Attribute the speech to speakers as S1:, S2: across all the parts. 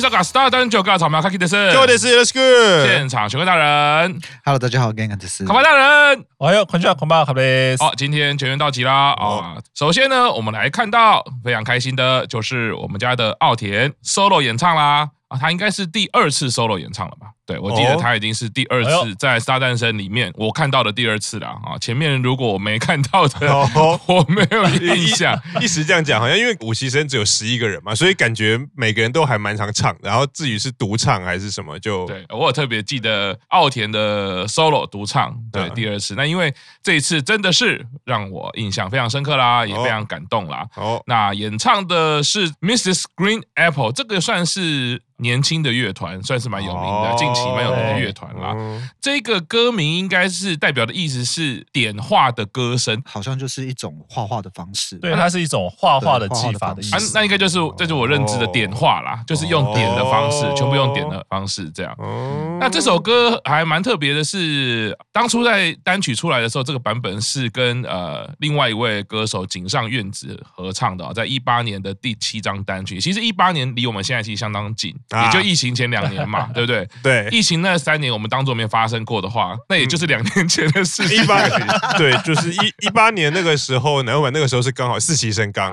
S1: 是这个 Star 登九个草莓卡基的是，
S2: 各位的是 Let's go
S1: 现场选歌大人
S3: ，Hello，大家好，Gang 的是。
S1: 卡巴大人，
S4: 哎呦，昆曲恐怕卡贝斯。
S1: 好，今天全员到齐啦。啊！首先呢，我们来看到非常开心的，就是我们家的奥田 solo 演唱啦。啊，他应该是第二次 solo 演唱了吧？对，我记得他已经是第二次在《Star 诞生》里面我看到的第二次了啊！前面如果我没看到的，我没有印象。
S2: 一时这样讲，好像因为五期生只有十一个人嘛，所以感觉每个人都还蛮常唱。然后至于是独唱还是什么，就
S1: 对我有特别记得奥田的 solo 独唱，对，第二次。那因为这一次真的是让我印象非常深刻啦，也非常感动啦。哦，那演唱的是 Mrs. Green Apple，这个算是。年轻的乐团算是蛮有名的，近期蛮有名的乐团啦。这个歌名应该是代表的意思是点画的歌声，
S3: 好像就是一种画画的方式。
S4: 对，它是一种画画的技法的意思。
S1: 那应该就是这是我认知的点画啦，就是用点的方式，全部用点的方式这样。那这首歌还蛮特别的是，当初在单曲出来的时候，这个版本是跟呃另外一位歌手井上院子合唱的，在一八年的第七张单曲。其实一八年离我们现在其实相当近。也就疫情前两年嘛，对不对？
S2: 对，
S1: 疫情那三年我们当做没发生过的话，那也就是两年前的事情。一八年，
S2: 对，就是一一八年那个时候，南文那个时候是刚好四期生刚。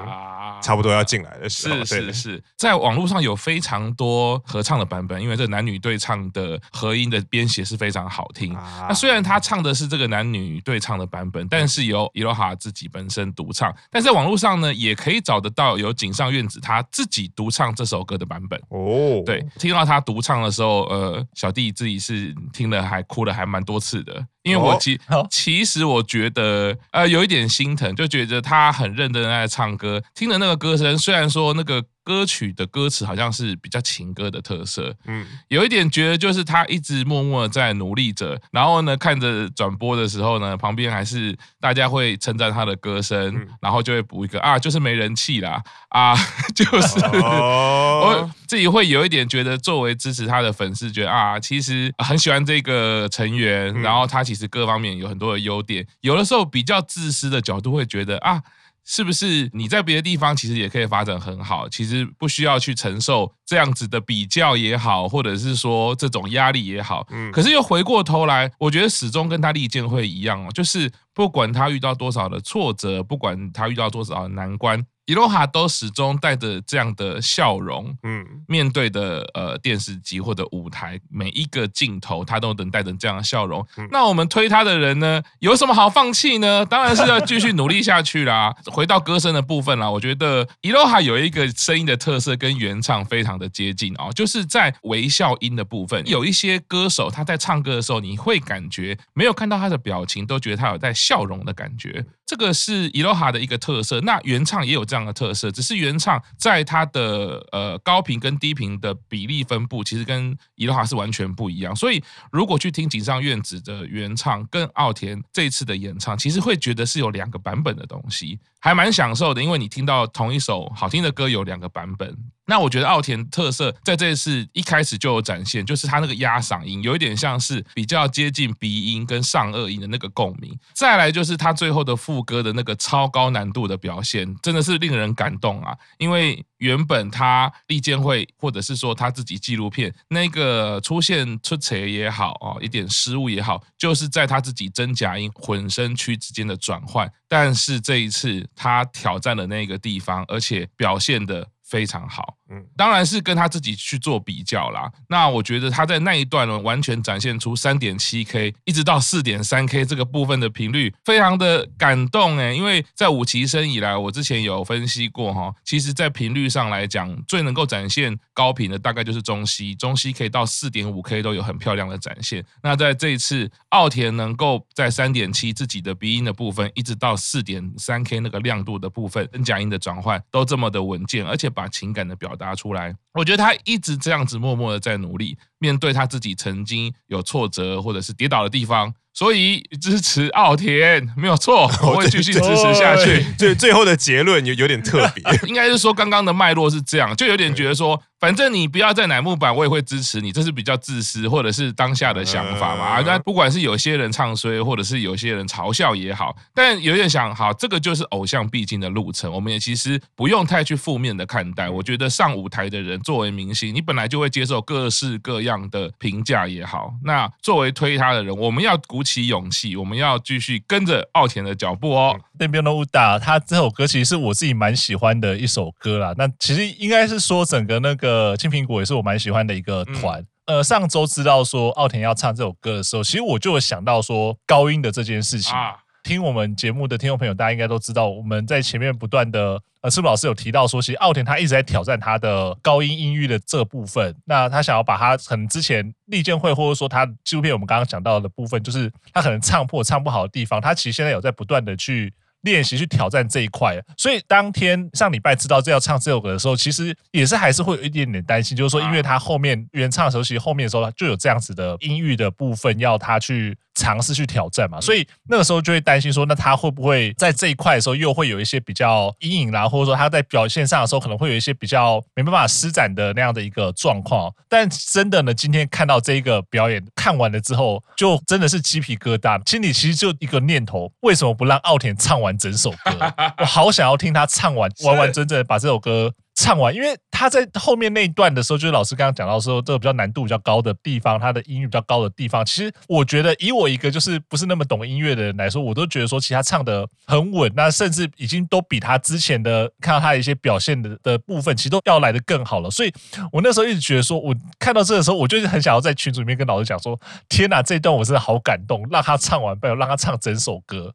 S2: 差不多要进来的时候，
S1: 是是是，在网络上有非常多合唱的版本，因为这男女对唱的合音的编写是非常好听。那虽然他唱的是这个男女对唱的版本，但是由伊罗哈自己本身独唱，但在网络上呢，也可以找得到有井上院子他自己独唱这首歌的版本。哦，对，听到他独唱的时候，呃，小弟自己是听了还哭了还蛮多次的。因为我其其实我觉得呃有一点心疼，就觉得他很认真在唱歌，听的那个歌声，虽然说那个。歌曲的歌词好像是比较情歌的特色，嗯，有一点觉得就是他一直默默的在努力着，然后呢，看着转播的时候呢，旁边还是大家会称赞他的歌声，然后就会补一个啊，就是没人气啦，啊，就是 我自己会有一点觉得，作为支持他的粉丝，觉得啊，其实很喜欢这个成员，然后他其实各方面有很多的优点，有的时候比较自私的角度会觉得啊。是不是你在别的地方其实也可以发展很好？其实不需要去承受这样子的比较也好，或者是说这种压力也好。嗯。可是又回过头来，我觉得始终跟他利剑会一样哦，就是不管他遇到多少的挫折，不管他遇到多少的难关。伊洛哈都始终带着这样的笑容，嗯，面对的呃电视机或者舞台每一个镜头，他都能带着这样的笑容。那我们推他的人呢，有什么好放弃呢？当然是要继续努力下去啦。回到歌声的部分啦，我觉得伊洛哈有一个声音的特色跟原唱非常的接近哦，就是在微笑音的部分，有一些歌手他在唱歌的时候，你会感觉没有看到他的表情，都觉得他有在笑容的感觉。这个是伊罗哈的一个特色。那原唱也有这样。的特色，只是原唱在它的呃高频跟低频的比例分布，其实跟伊罗哈是完全不一样。所以如果去听井上院子的原唱跟奥田这次的演唱，其实会觉得是有两个版本的东西，还蛮享受的。因为你听到同一首好听的歌有两个版本。那我觉得奥田特色在这一次一开始就有展现，就是他那个压嗓音有一点像是比较接近鼻音跟上颚音的那个共鸣。再来就是他最后的副歌的那个超高难度的表现，真的是令人感动啊！因为原本他利剑会或者是说他自己纪录片那个出现出错也好啊，一点失误也好，就是在他自己真假音混声区之间的转换。但是这一次他挑战了那个地方，而且表现的非常好。当然是跟他自己去做比较啦。那我觉得他在那一段呢，完全展现出三点七 K 一直到四点三 K 这个部分的频率，非常的感动诶。因为在五期生以来，我之前有分析过哈，其实在频率上来讲，最能够展现高频的大概就是中西，中西可以到四点五 K 都有很漂亮的展现。那在这一次，奥田能够在三点七自己的鼻音的部分，一直到四点三 K 那个亮度的部分，跟假音的转换都这么的稳健，而且把情感的表达出来，我觉得他一直这样子默默的在努力，面对他自己曾经有挫折或者是跌倒的地方。所以支持奥田没有错，我会继续支持下去。
S2: 最最后的结论有有点特别，
S1: 应该是说刚刚的脉络是这样，就有点觉得说反正你不要再乃木板，我也会支持你，这是比较自私或者是当下的想法嘛。那不管是有些人唱衰，或者是有些人嘲笑也好，但有点想，好，这个就是偶像必经的路程，我们也其实不用太去负面的看待。我觉得上舞台的人作为明星，你本来就会接受各式各样的评价也好。那作为推他的人，我们要鼓起勇气，我们要继续跟着奥田的脚步哦。
S4: 那边的武打，他这首歌其实是我自己蛮喜欢的一首歌啦。那其实应该是说整个那个。呃，青苹果也是我蛮喜欢的一个团。嗯、呃，上周知道说奥田要唱这首歌的时候，其实我就有想到说高音的这件事情。啊、听我们节目的听众朋友，大家应该都知道，我们在前面不断的呃，赤木老师有提到说，其实奥田他一直在挑战他的高音音域的这部分。那他想要把他可能之前利剑会或者说他纪录片我们刚刚讲到的部分，就是他可能唱破唱不好的地方，他其实现在有在不断的去。练习去挑战这一块，所以当天上礼拜知道这要唱这首歌的时候，其实也是还是会有一点点担心，就是说，因为他后面原唱的时候，其实后面的时候就有这样子的音域的部分要他去尝试去挑战嘛，所以那个时候就会担心说，那他会不会在这一块的时候又会有一些比较阴影啦，或者说他在表现上的时候可能会有一些比较没办法施展的那样的一个状况。但真的呢，今天看到这一个表演看完了之后，就真的是鸡皮疙瘩，心里其实就一个念头：为什么不让奥田唱完整首歌？我好想要听他唱完完完整整的把这首歌。唱完，因为他在后面那一段的时候，就是老师刚刚讲到说，这个比较难度比较高的地方，他的音域比较高的地方，其实我觉得以我一个就是不是那么懂音乐的人来说，我都觉得说，其实他唱的很稳，那甚至已经都比他之前的看到他的一些表现的的部分，其实都要来得更好了。所以我那时候一直觉得说，我看到这个时候，我就是很想要在群组里面跟老师讲说，天哪，这一段我真的好感动，让他唱完，不要让他唱整首歌。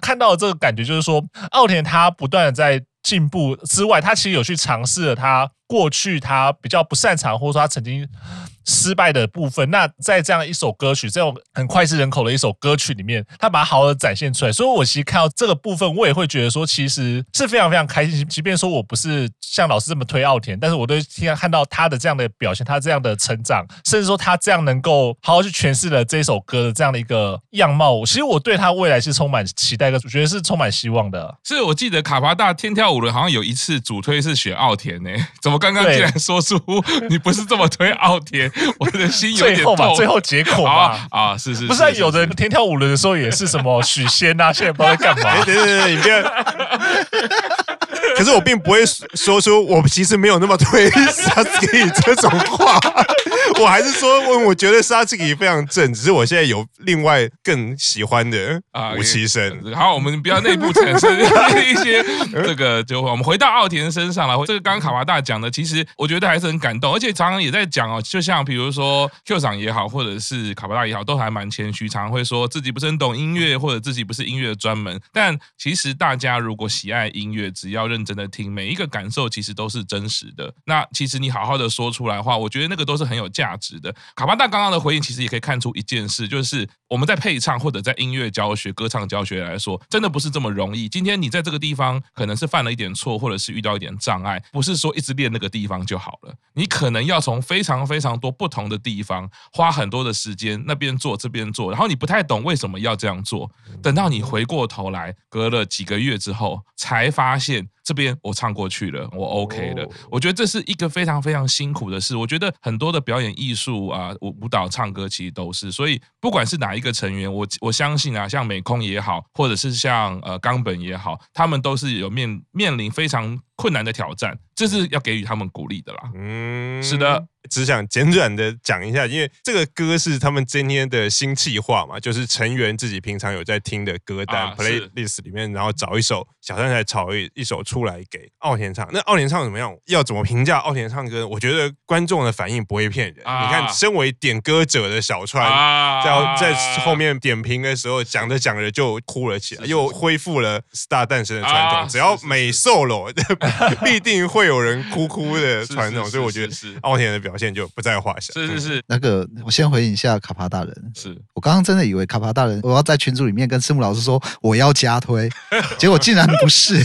S4: 看到这个感觉就是说，奥田他不断的在。进步之外，他其实有去尝试了他过去他比较不擅长，或者说他曾经。失败的部分，那在这样一首歌曲，这种很脍炙人口的一首歌曲里面，他把它好好的展现出来。所以，我其实看到这个部分，我也会觉得说，其实是非常非常开心。即便说我不是像老师这么推奥田，但是我都听看到他的这样的表现，他这样的成长，甚至说他这样能够好好去诠释了这首歌的这样的一个样貌，其实我对他未来是充满期待的，我觉得是充满希望的。
S1: 是我记得卡巴大天跳舞轮好像有一次主推是选奥田呢，怎么刚刚竟然说出你不是这么推奥田？我的心有点痛。最后嘛，
S4: 最后结果嘛，
S1: 啊，是是，
S4: 不是有的天跳舞轮的时候也是什么 许仙啊，现在不知道在干嘛。
S2: 对 对对，你不要。可是我并不会说出我其实没有那么推 Satsuki 这种话。我还是说，我我觉得 Satsuki 非常正，只是我现在有另外更喜欢的啊武崎生。
S1: 好，我们不要内部产生 一些 这个就我们回到奥田身上了。这个刚刚卡瓦大讲的，其实我觉得还是很感动，而且常常也在讲哦，就像比如说 Q 长也好，或者是卡瓦大也好，都还蛮谦虚，常常会说自己不是很懂音乐，或者自己不是音乐的专门。但其实大家如果喜爱音乐，只要认真的听，每一个感受其实都是真实的。那其实你好好的说出来的话，我觉得那个都是很有价。价值的卡巴大刚刚的回应，其实也可以看出一件事，就是我们在配唱或者在音乐教学、歌唱教学来说，真的不是这么容易。今天你在这个地方可能是犯了一点错，或者是遇到一点障碍，不是说一直练那个地方就好了。你可能要从非常非常多不同的地方花很多的时间，那边做这边做，然后你不太懂为什么要这样做。等到你回过头来，隔了几个月之后，才发现。这边我唱过去了，我 OK 了。我觉得这是一个非常非常辛苦的事。我觉得很多的表演艺术啊，舞舞蹈、唱歌其实都是。所以不管是哪一个成员，我我相信啊，像美空也好，或者是像呃冈本也好，他们都是有面面临非常困难的挑战，这是要给予他们鼓励的啦。嗯，是的。
S2: 只想简短的讲一下，因为这个歌是他们今天的新企划嘛，就是成员自己平常有在听的歌单、啊、playlist 里面，然后找一首小三才炒一一首出来给奥田唱。那奥田唱怎么样？要怎么评价奥田唱歌？我觉得观众的反应不会骗人。啊、你看，身为点歌者的小川，在在后面点评的时候，讲着讲着就哭了起来，又恢复了 Star 诞生的传统。啊、只要每 solo，必定会有人哭哭的传统。所以我觉得奥田的表现。就不在话下。
S1: 是是是，
S3: 那个我先回应一下卡帕大人。
S1: 是
S3: 我刚刚真的以为卡帕大人，我要在群组里面跟赤木老师说我要加推，结果竟然不是。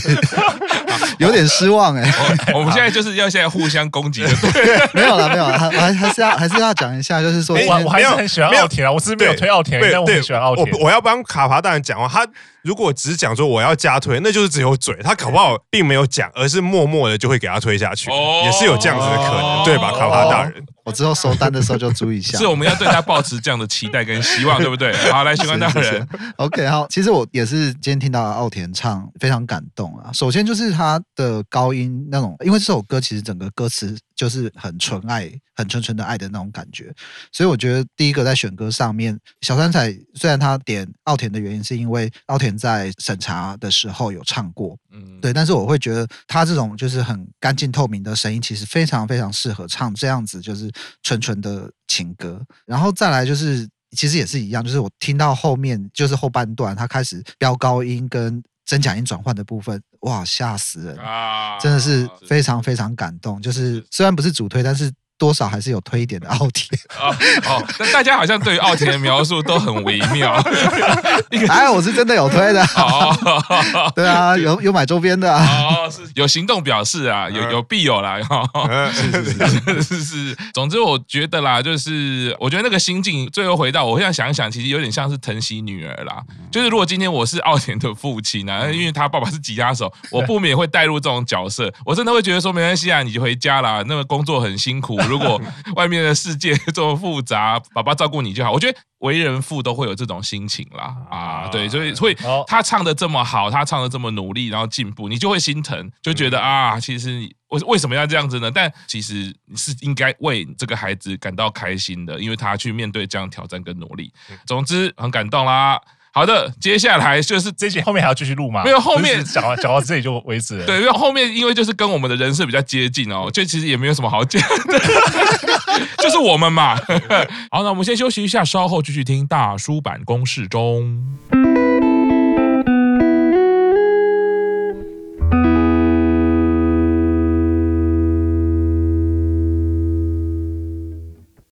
S3: 有点失望哎。
S1: 我们现在就是要现在互相攻击的，对，
S3: 没有了，没有了，还还还是要还是要讲一下，就是说，
S4: 我我还是很喜欢奥田啊，我只是没有推奥田，但我很喜欢奥田。
S2: 我我要帮卡帕大人讲话，他。如果只讲说我要加推，那就是只有嘴，他搞不好并没有讲，而是默默的就会给他推下去，哦、也是有这样子的可能，哦、对吧，卡帕大人？
S3: 我之后收单的时候就注意一下。
S1: 是我们要对他保持这样的期待跟希望，对不对？好，来，巡官大人
S3: ，OK，好。其实我也是今天听到奥田唱，非常感动啊。首先就是他的高音那种，因为这首歌其实整个歌词就是很纯爱、很纯纯的爱的那种感觉，所以我觉得第一个在选歌上面，小三彩虽然他点奥田的原因是因为奥田在审查的时候有唱过，嗯，对，但是我会觉得他这种就是很干净透明的声音，其实非常非常适合唱这样子就是纯纯的情歌。然后再来就是其实也是一样，就是我听到后面就是后半段他开始飙高音跟真假音转换的部分，哇，吓死人啊！真的是非常非常感动。就是虽然不是主推，但是。多少还是有推一点的奥田
S1: 哦哦，但大家好像对于奥田的描述都很微妙。
S3: 哎，我是真的有推的。
S1: 哦，
S3: 对啊，有有买周边的。
S1: 哦，是有行动表示啊，有有必有啦。是是是是是。总之，我觉得啦，就是我觉得那个心境，最后回到我现在想一想，其实有点像是疼惜女儿啦。就是如果今天我是奥田的父亲呢，因为他爸爸是吉他手，我不免会带入这种角色。我真的会觉得说，没关系啊，你就回家啦。那个工作很辛苦。如果外面的世界这么复杂，爸爸照顾你就好。我觉得为人父都会有这种心情啦，啊，对，所以所以他唱的这么好，他唱的这么努力，然后进步，你就会心疼，就觉得啊，其实为为什么要这样子呢？但其实你是应该为这个孩子感到开心的，因为他去面对这样挑战跟努力。总之很感动啦。好的，接下来就是
S4: 这些，后面还要继续录吗？
S1: 没有，后面
S4: 讲到讲到这里就为止了。
S1: 对，因为后面因为就是跟我们的人设比较接近哦，就其实也没有什么好讲的，就是我们嘛。好，那我们先休息一下，稍后继续听大叔版公式中。